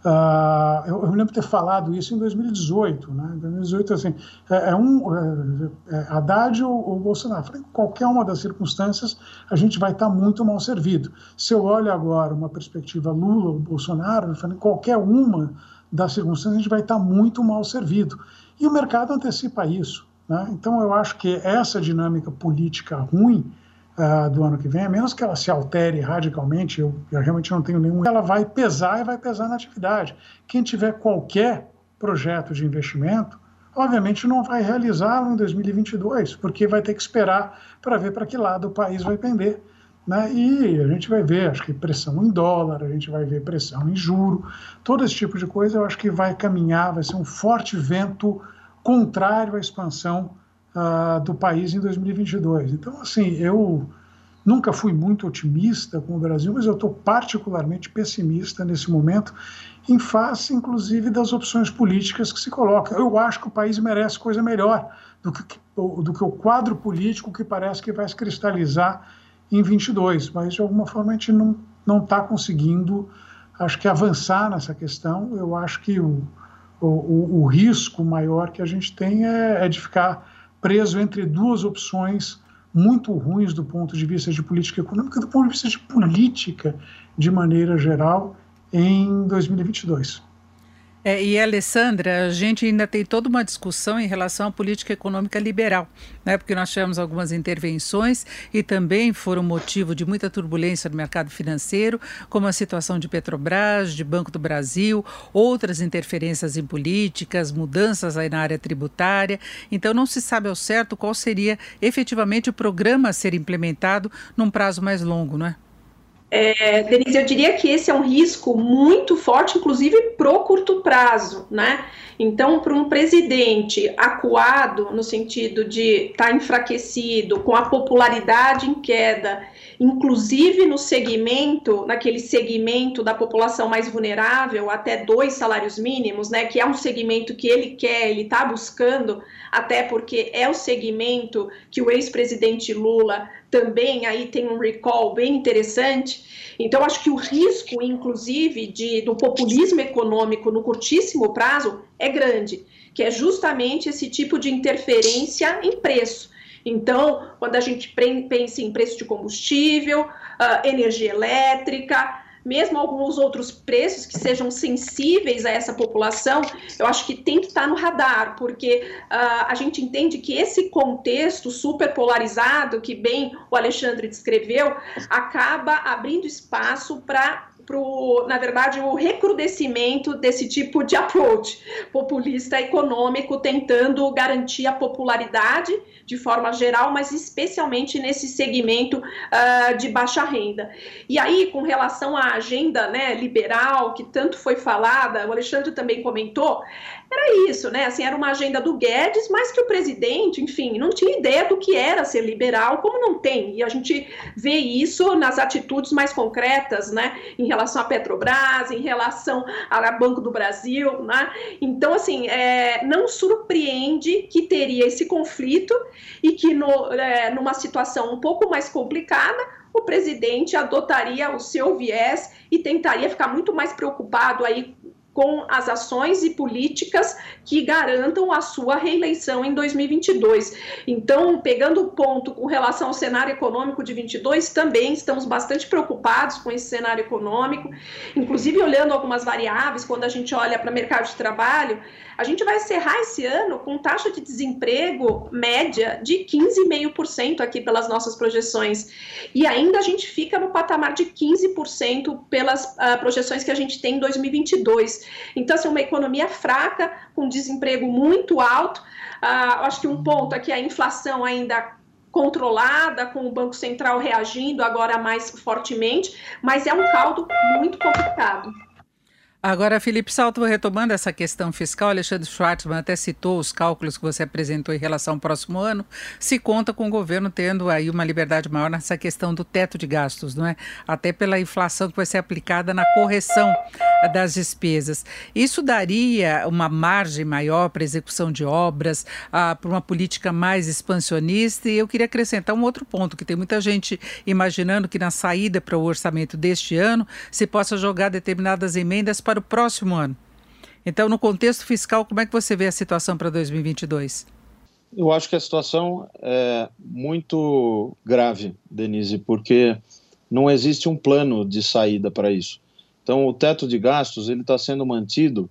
Uh, eu, eu, me lembro ter falado isso em 2018. Né? Em 2018, assim, é, é um, é, é Haddad ou, ou Bolsonaro. Falei, qualquer uma das circunstâncias, a gente vai estar muito mal servido. Se eu olho agora uma perspectiva Lula ou Bolsonaro, eu falei, qualquer uma das circunstâncias, a gente vai estar muito mal servido. E o mercado antecipa isso. Né? Então, eu acho que essa dinâmica política ruim uh, do ano que vem, a menos que ela se altere radicalmente, eu, eu realmente não tenho nenhum, ela vai pesar e vai pesar na atividade. Quem tiver qualquer projeto de investimento obviamente não vai realizá-lo em 2022, porque vai ter que esperar para ver para que lado o país vai pender. Né? E a gente vai ver, acho que pressão em dólar, a gente vai ver pressão em juro, todo esse tipo de coisa eu acho que vai caminhar, vai ser um forte vento contrário à expansão uh, do país em 2022. Então, assim, eu nunca fui muito otimista com o Brasil, mas eu estou particularmente pessimista nesse momento, em face, inclusive, das opções políticas que se colocam. Eu acho que o país merece coisa melhor do que, do que o quadro político que parece que vai se cristalizar em 22, mas de alguma forma a gente não não está conseguindo, acho que avançar nessa questão. Eu acho que o, o, o risco maior que a gente tem é, é de ficar preso entre duas opções muito ruins do ponto de vista de política econômica, do ponto de vista de política de maneira geral em 2022.
É, e Alessandra, a gente ainda tem toda uma discussão em relação à política econômica liberal, né? porque nós tivemos algumas intervenções e também foram motivo de muita turbulência no mercado financeiro, como a situação de Petrobras, de Banco do Brasil, outras interferências em políticas, mudanças aí na área tributária. Então não se sabe ao certo qual seria efetivamente o programa a ser implementado num prazo mais longo, não é?
É, Denise, eu diria que esse é um risco muito forte, inclusive pro curto prazo, né? Então, para um presidente acuado, no sentido de estar tá enfraquecido, com a popularidade em queda, inclusive no segmento, naquele segmento da população mais vulnerável, até dois salários mínimos, né? Que é um segmento que ele quer, ele está buscando, até porque é o segmento que o ex-presidente Lula também aí tem um recall bem interessante. Então, acho que o risco, inclusive, de, do populismo econômico no curtíssimo prazo é grande, que é justamente esse tipo de interferência em preço. Então, quando a gente pensa em preço de combustível, uh, energia elétrica, mesmo alguns outros preços que sejam sensíveis a essa população, eu acho que tem que estar no radar, porque uh, a gente entende que esse contexto super polarizado, que bem o Alexandre descreveu, acaba abrindo espaço para pro, na verdade, o recrudescimento desse tipo de approach populista econômico, tentando garantir a popularidade de forma geral, mas especialmente nesse segmento uh, de baixa renda. E aí, com relação à agenda né, liberal, que tanto foi falada, o Alexandre também comentou, era isso, né? Assim, era uma agenda do Guedes, mas que o presidente, enfim, não tinha ideia do que era ser liberal, como não tem. E a gente vê isso nas atitudes mais concretas, né? Em relação à Petrobras, em relação ao Banco do Brasil, né? Então, assim, é, não surpreende que teria esse conflito e que no, é, numa situação um pouco mais complicada, o presidente adotaria o seu viés e tentaria ficar muito mais preocupado aí com as ações e políticas que garantam a sua reeleição em 2022. Então, pegando o ponto com relação ao cenário econômico de 22, também estamos bastante preocupados com esse cenário econômico, inclusive olhando algumas variáveis, quando a gente olha para o mercado de trabalho, a gente vai encerrar esse ano com taxa de desemprego média de 15,5% aqui pelas nossas projeções. E ainda a gente fica no patamar de 15% pelas uh, projeções que a gente tem em 2022. Então, assim, uma economia fraca, com desemprego muito alto. Uh, acho que um ponto aqui é a inflação ainda controlada, com o Banco Central reagindo agora mais fortemente, mas é um caldo muito complicado.
Agora, Felipe Salto, retomando essa questão fiscal, Alexandre Schwartzman até citou os cálculos que você apresentou em relação ao próximo ano, se conta com o governo tendo aí uma liberdade maior nessa questão do teto de gastos, não é? Até pela inflação que vai ser aplicada na correção das despesas. Isso daria uma margem maior para execução de obras, ah, para uma política mais expansionista. E eu queria acrescentar um outro ponto, que tem muita gente imaginando que na saída para o orçamento deste ano se possa jogar determinadas emendas para para o próximo ano. Então, no contexto fiscal, como é que você vê a situação para 2022?
Eu acho que a situação é muito grave, Denise, porque não existe um plano de saída para isso. Então, o teto de gastos ele está sendo mantido,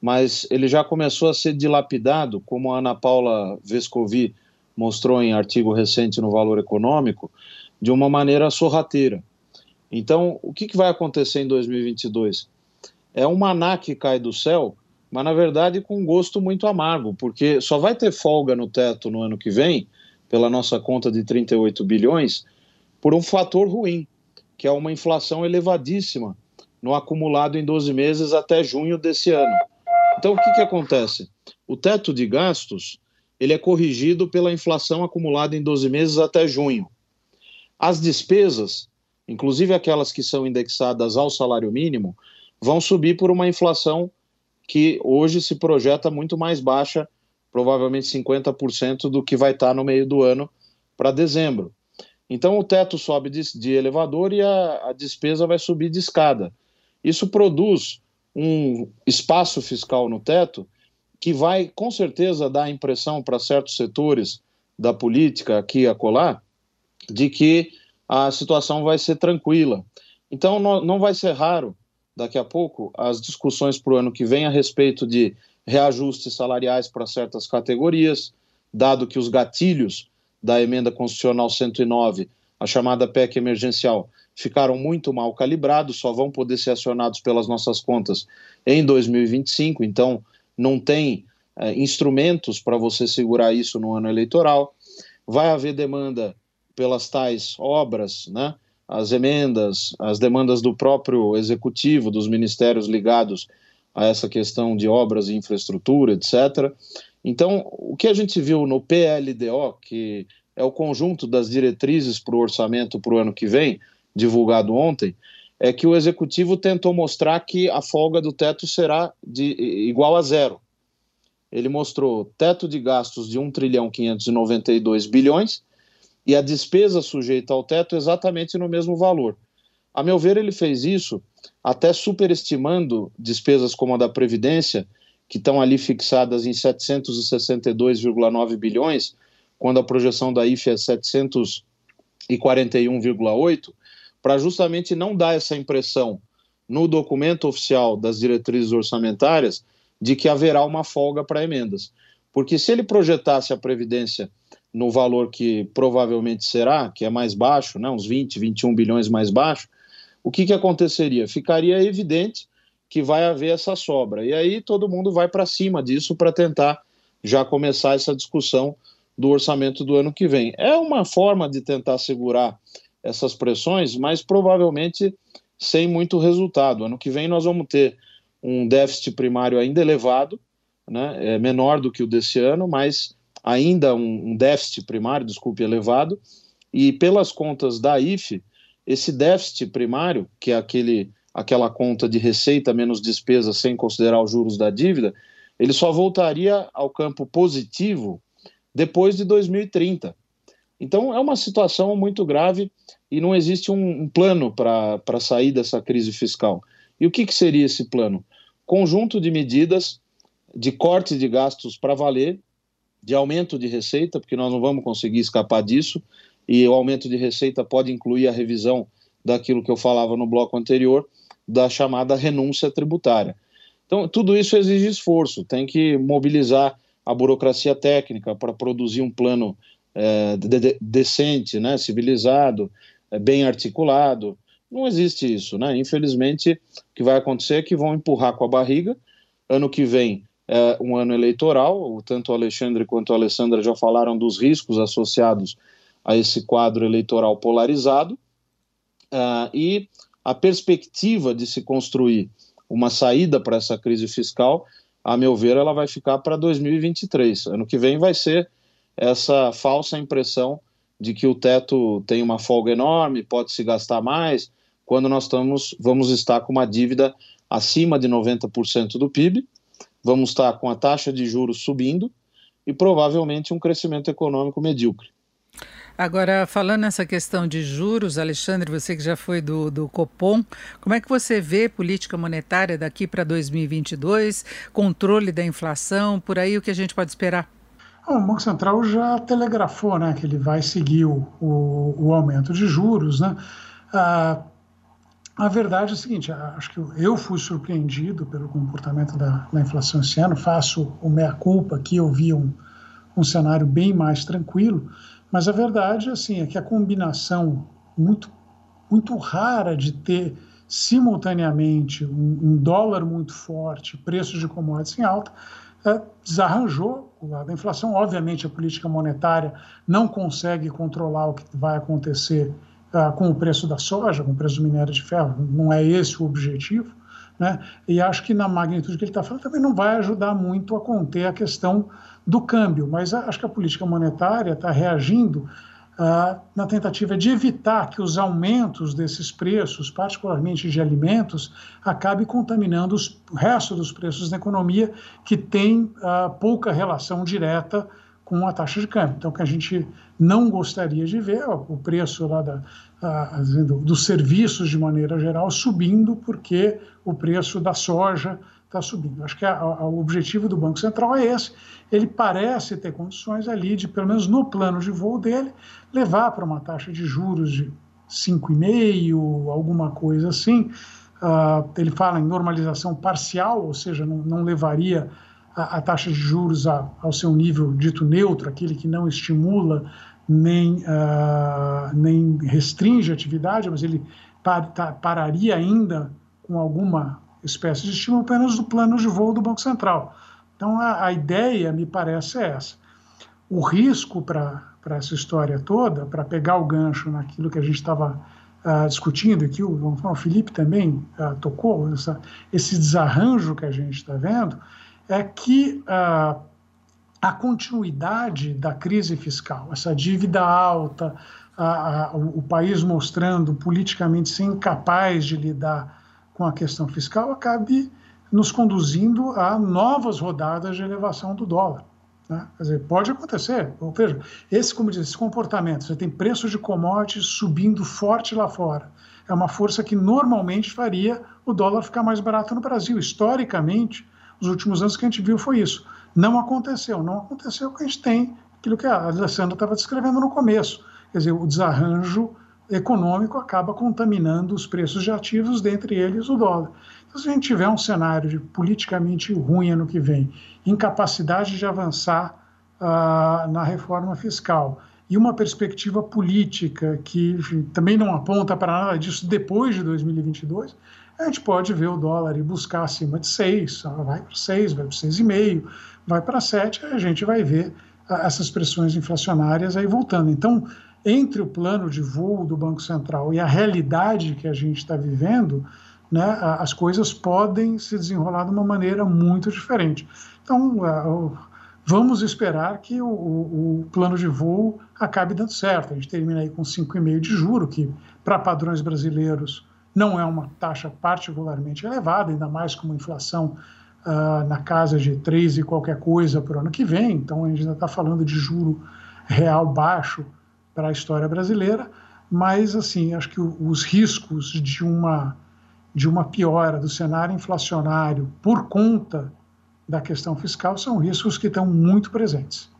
mas ele já começou a ser dilapidado, como a Ana Paula Vescovi mostrou em artigo recente no Valor Econômico, de uma maneira sorrateira. Então, o que, que vai acontecer em 2022? É um maná que cai do céu mas na verdade com um gosto muito amargo, porque só vai ter folga no teto no ano que vem, pela nossa conta de 38 bilhões, por um fator ruim, que é uma inflação elevadíssima no acumulado em 12 meses até junho desse ano. Então, o que, que acontece? O teto de gastos ele é corrigido pela inflação acumulada em 12 meses até junho. As despesas, inclusive aquelas que são indexadas ao salário mínimo, vão subir por uma inflação que hoje se projeta muito mais baixa, provavelmente 50% do que vai estar no meio do ano para dezembro. Então o teto sobe de, de elevador e a, a despesa vai subir de escada. Isso produz um espaço fiscal no teto que vai, com certeza, dar a impressão para certos setores da política aqui e acolá de que a situação vai ser tranquila. Então, não vai ser raro, daqui a pouco, as discussões para o ano que vem a respeito de reajustes salariais para certas categorias, dado que os gatilhos da emenda constitucional 109, a chamada PEC emergencial, ficaram muito mal calibrados, só vão poder ser acionados pelas nossas contas em 2025, então não tem é, instrumentos para você segurar isso no ano eleitoral. Vai haver demanda pelas tais obras, né? As emendas, as demandas do próprio executivo, dos ministérios ligados a essa questão de obras e infraestrutura, etc. Então, o que a gente viu no PLDO, que é o conjunto das diretrizes para o orçamento para o ano que vem, divulgado ontem, é que o executivo tentou mostrar que a folga do teto será de, igual a zero. Ele mostrou teto de gastos de 1 trilhão 592 bilhões e a despesa sujeita ao teto exatamente no mesmo valor. A meu ver, ele fez isso até superestimando despesas como a da Previdência, que estão ali fixadas em 762,9 bilhões, quando a projeção da IFE é 741,8, para justamente não dar essa impressão no documento oficial das diretrizes orçamentárias de que haverá uma folga para emendas. Porque se ele projetasse a Previdência no valor que provavelmente será, que é mais baixo, né, uns 20, 21 bilhões mais baixo, o que, que aconteceria? Ficaria evidente que vai haver essa sobra. E aí todo mundo vai para cima disso para tentar já começar essa discussão do orçamento do ano que vem. É uma forma de tentar segurar essas pressões, mas provavelmente sem muito resultado. Ano que vem nós vamos ter um déficit primário ainda elevado, né, é menor do que o desse ano, mas ainda um, déficit primário, desculpe, elevado, e pelas contas da IFE, esse déficit primário, que é aquele, aquela conta de receita menos despesa sem considerar os juros da dívida, ele só voltaria ao campo positivo depois de 2030. Então é uma situação muito grave e não existe um, um plano para sair dessa crise fiscal. E o que, que seria esse plano? Conjunto de medidas de corte de gastos para valer de aumento de receita, porque nós não vamos conseguir escapar disso, e o aumento de receita pode incluir a revisão daquilo que eu falava no bloco anterior, da chamada renúncia tributária. Então, tudo isso exige esforço, tem que mobilizar a burocracia técnica para produzir um plano é, de, de, decente, né, civilizado, é, bem articulado. Não existe isso, né? Infelizmente, o que vai acontecer é que vão empurrar com a barriga. Ano que vem é um ano eleitoral, tanto o Alexandre quanto a Alessandra já falaram dos riscos associados a esse quadro eleitoral polarizado, uh, e a perspectiva de se construir uma saída para essa crise fiscal, a meu ver, ela vai ficar para 2023. Ano que vem vai ser essa falsa impressão de que o teto tem uma folga enorme, pode se gastar mais, quando nós estamos, vamos estar com uma dívida acima de 90% do PIB, vamos estar com a taxa de juros subindo e provavelmente um crescimento econômico medíocre.
Agora, falando nessa questão de juros, Alexandre, você que já foi do, do Copom, como é que você vê política monetária daqui para 2022, controle da inflação, por aí o que a gente pode esperar?
o Banco Central já telegrafou né, que ele vai seguir o, o, o aumento de juros. Né? Ah, a verdade é a seguinte: acho que eu fui surpreendido pelo comportamento da, da inflação esse ano. Faço o meia-culpa que eu vi um, um cenário bem mais tranquilo, mas a verdade assim, é que a combinação muito, muito rara de ter simultaneamente um, um dólar muito forte, preços de commodities em alta, é, desarranjou o lado da inflação. Obviamente, a política monetária não consegue controlar o que vai acontecer uh, com o preço da soja, com o preço do minério de ferro, não é esse o objetivo. Né? E acho que na magnitude que ele está falando também não vai ajudar muito a conter a questão do câmbio, mas acho que a política monetária está reagindo uh, na tentativa de evitar que os aumentos desses preços, particularmente de alimentos, acabe contaminando os, o resto dos preços da economia que tem uh, pouca relação direta com a taxa de câmbio. Então, o que a gente não gostaria de ver ó, o preço lá da, dos serviços de maneira geral subindo porque o preço da soja está subindo. Acho que a, a, o objetivo do Banco Central é esse. Ele parece ter condições ali de, pelo menos no plano de voo dele, levar para uma taxa de juros de 5,5, alguma coisa assim. Uh, ele fala em normalização parcial, ou seja, não, não levaria a, a, taxa de juros a, ao seu nível dito neutro, aquele que não estimula nem, uh, nem restringe a atividade, mas ele par, tá, pararia ainda com alguma espécie de estímulo apenas do plano de voo do Banco Central. Então, a, a ideia, me parece, é essa. O risco para essa história toda, para pegar o gancho naquilo que a gente estava uh, discutindo, e que o, o Felipe também uh, tocou, essa, esse desarranjo que a gente está vendo, é que uh, a continuidade da crise fiscal, essa dívida alta, o, país mostrando politicamente ser incapaz de lidar com a questão fiscal, acabe nos conduzindo a novas rodadas de elevação do dólar. Né? Quer dizer, pode acontecer. Veja, esse, como diz, esse comportamento, você tem preços de commodities subindo forte lá fora. É uma força que normalmente faria o dólar ficar mais barato no Brasil. Historicamente, nos últimos anos que a gente viu foi isso. Não aconteceu. Não aconteceu porque a gente tem aquilo que a Alessandra estava descrevendo no começo. Quer dizer, o desarranjo econômico acaba contaminando os preços de ativos, dentre eles o dólar. Então, se a gente tiver um cenário de politicamente ruim ano que vem, incapacidade de avançar uh, na reforma fiscal e uma perspectiva política que enfim, também não aponta para nada disso depois de 2022, a gente pode ver o dólar e buscar acima de 6, vai para 6, vai para 6,5, vai para 7, a gente vai ver uh, essas pressões inflacionárias aí voltando. Então, entre o plano de voo do Banco Central e a realidade que a gente está vivendo, né, as coisas podem se desenrolar de uma maneira muito diferente. Então, vamos esperar que o, o, plano de voo acabe dando certo. A gente termina aí com 5,5 de juro, que para padrões brasileiros não é uma taxa particularmente elevada, ainda mais com uma inflação uh, na casa de 3 e qualquer coisa para o ano que vem. Então, a gente ainda está falando de juro real baixo para a história brasileira, mas assim acho que os riscos de uma de uma piora do cenário inflacionário por conta da questão fiscal são riscos que estão muito presentes.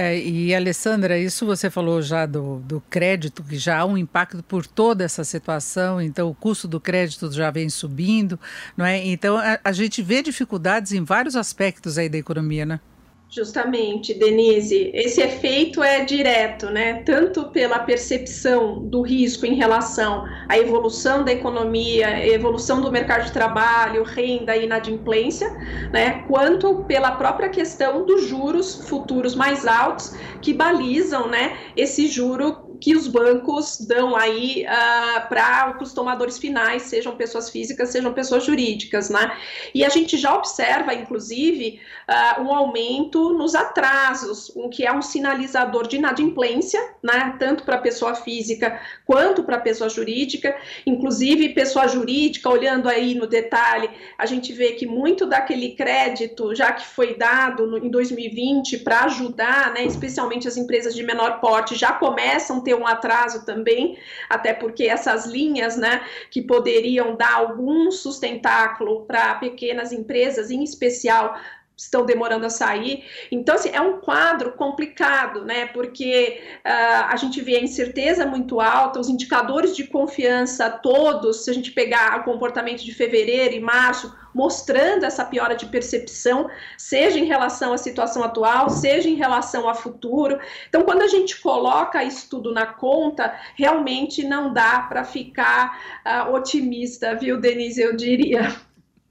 É, e Alessandra, isso você falou já do, do crédito, que já há um impacto por toda essa situação, então o custo do crédito já vem subindo, não é? Então a, a gente vê dificuldades em vários aspectos aí da economia, né?
Justamente, Denise, esse efeito é direto, né? Tanto pela percepção do risco em relação à evolução da economia, evolução do mercado de trabalho, renda e inadimplência, né? Quanto pela própria questão dos juros futuros mais altos que balizam, né? Esse juro que os bancos dão aí uh, para os tomadores finais, sejam pessoas físicas, sejam pessoas jurídicas, né? E a gente já observa, inclusive, uh, um aumento nos atrasos, o que é um sinalizador de inadimplência, né? Tanto para pessoa física quanto para pessoa jurídica. Inclusive, pessoa jurídica, olhando aí no detalhe, a gente vê que muito daquele crédito, já que foi dado no, em 2020 para ajudar, né? Especialmente as empresas de menor porte, já começam ter um atraso também, até porque essas linhas, né, que poderiam dar algum sustentáculo para pequenas empresas, em especial estão demorando a sair. Então, assim, é um quadro complicado, né? Porque uh, a gente vê a incerteza muito alta, os indicadores de confiança todos, se a gente pegar o comportamento de fevereiro e março, mostrando essa piora de percepção, seja em relação à situação atual, seja em relação ao futuro. Então, quando a gente coloca isso tudo na conta, realmente não dá para ficar uh, otimista, viu, Denise? Eu diria.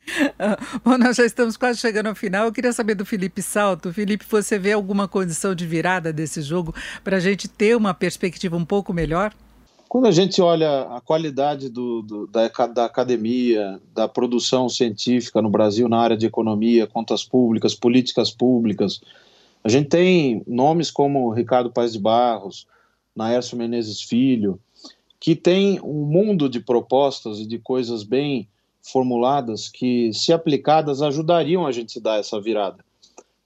Bom, nós já estamos quase chegando ao final. Eu queria saber do Felipe Salto. Felipe, você vê alguma condição de virada desse jogo para a gente ter uma perspectiva um pouco melhor?
Quando a gente olha a qualidade do, do, da, da, academia, da produção científica no Brasil na área de economia, contas públicas, políticas públicas, a gente tem nomes como Ricardo Paes de Barros, Naércio Menezes Filho, que tem um mundo de propostas e de coisas bem formuladas que, se aplicadas, ajudariam a gente dar essa virada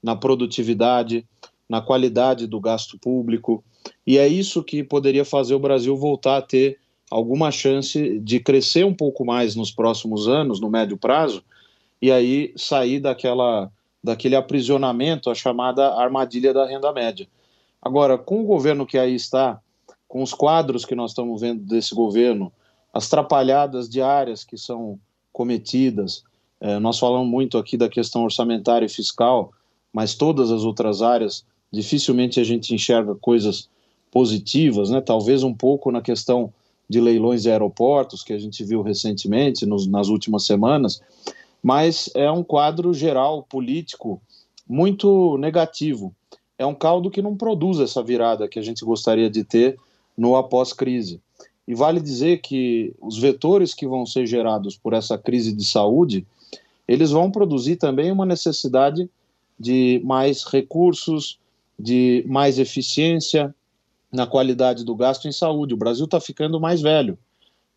na produtividade, na qualidade do gasto público, e é isso que poderia fazer o Brasil voltar a ter alguma chance de crescer um pouco mais nos próximos anos, no médio prazo, e aí sair daquela daquele aprisionamento, a chamada armadilha da renda média. Agora, com o governo que aí está, com os quadros que nós estamos vendo desse governo, as trapalhadas diárias que são cometidas, é, nós falamos muito aqui da questão orçamentária e fiscal, mas todas as outras áreas, dificilmente a gente enxerga coisas positivas, né? talvez um pouco na questão de leilões de aeroportos, que a gente viu recentemente, nos, nas últimas semanas, mas é um quadro geral político muito negativo. É um caldo que não produz essa virada que a gente gostaria de ter no após-crise. E vale dizer que os vetores que vão ser gerados por essa crise de saúde, eles vão produzir também uma necessidade de mais recursos, de mais eficiência, na qualidade do gasto em saúde. O Brasil está ficando mais velho.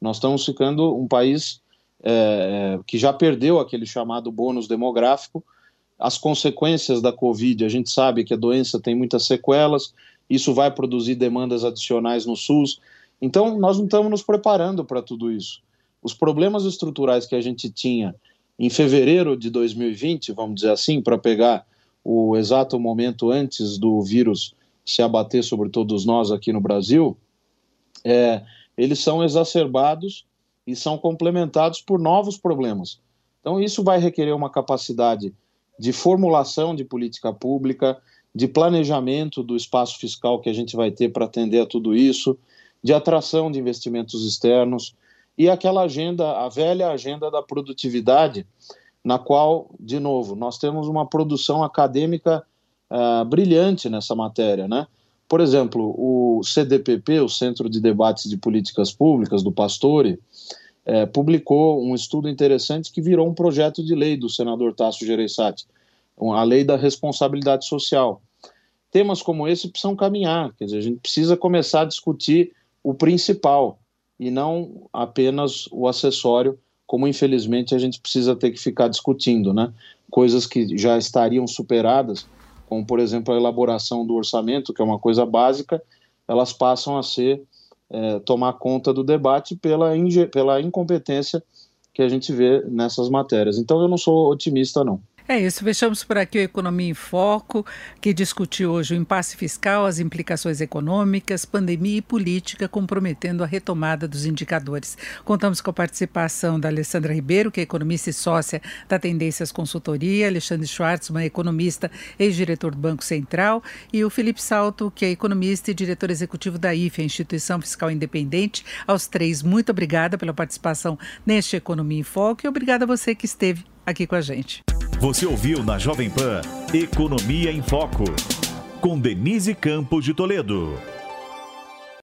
Nós estamos ficando um país é, que já perdeu aquele chamado bônus demográfico. As consequências da Covid, a gente sabe que a doença tem muitas sequelas, isso vai produzir demandas adicionais no SUS. Então, nós não estamos nos preparando para tudo isso. Os problemas estruturais que a gente tinha em fevereiro de 2020, vamos dizer assim, para pegar o exato momento antes do vírus se abater sobre todos nós aqui no Brasil, é, eles são exacerbados e são complementados por novos problemas. Então, isso vai requerer uma capacidade de formulação de política pública, de planejamento do espaço fiscal que a gente vai ter para atender a tudo isso, de atração de investimentos externos e aquela agenda, a velha agenda da produtividade, na qual, de novo, nós temos uma produção acadêmica uh, brilhante nessa matéria, né? Por exemplo, o CDPP, o Centro de Debates de Políticas Públicas, do Pastore, é, publicou um estudo interessante que virou um projeto de lei do senador Tasso Gereissati, a lei da responsabilidade social. Temas como esse precisam caminhar, quer dizer, a gente precisa começar a discutir o principal e não apenas o acessório, como infelizmente a gente precisa ter que ficar discutindo, né? Coisas que já estariam superadas como por exemplo a elaboração do orçamento, que é uma coisa básica, elas passam a ser é, tomar conta do debate pela, pela incompetência que a gente vê nessas matérias. Então eu não sou otimista não.
É isso, fechamos por aqui o Economia em Foco, que discutiu hoje o impasse fiscal, as implicações econômicas, pandemia e política comprometendo a retomada dos indicadores. Contamos com a participação da Alessandra Ribeiro, que é economista e sócia da Tendências Consultoria, Alexandre Schwartzman, economista, ex-diretor do Banco Central, e o Felipe Salto, que é economista e diretor executivo da IFE, Instituição Fiscal Independente. Aos três, muito obrigada pela participação neste Economia em Foco e obrigada a você que esteve aqui com a gente.
Você ouviu na Jovem Pan Economia em Foco, com Denise Campos de Toledo.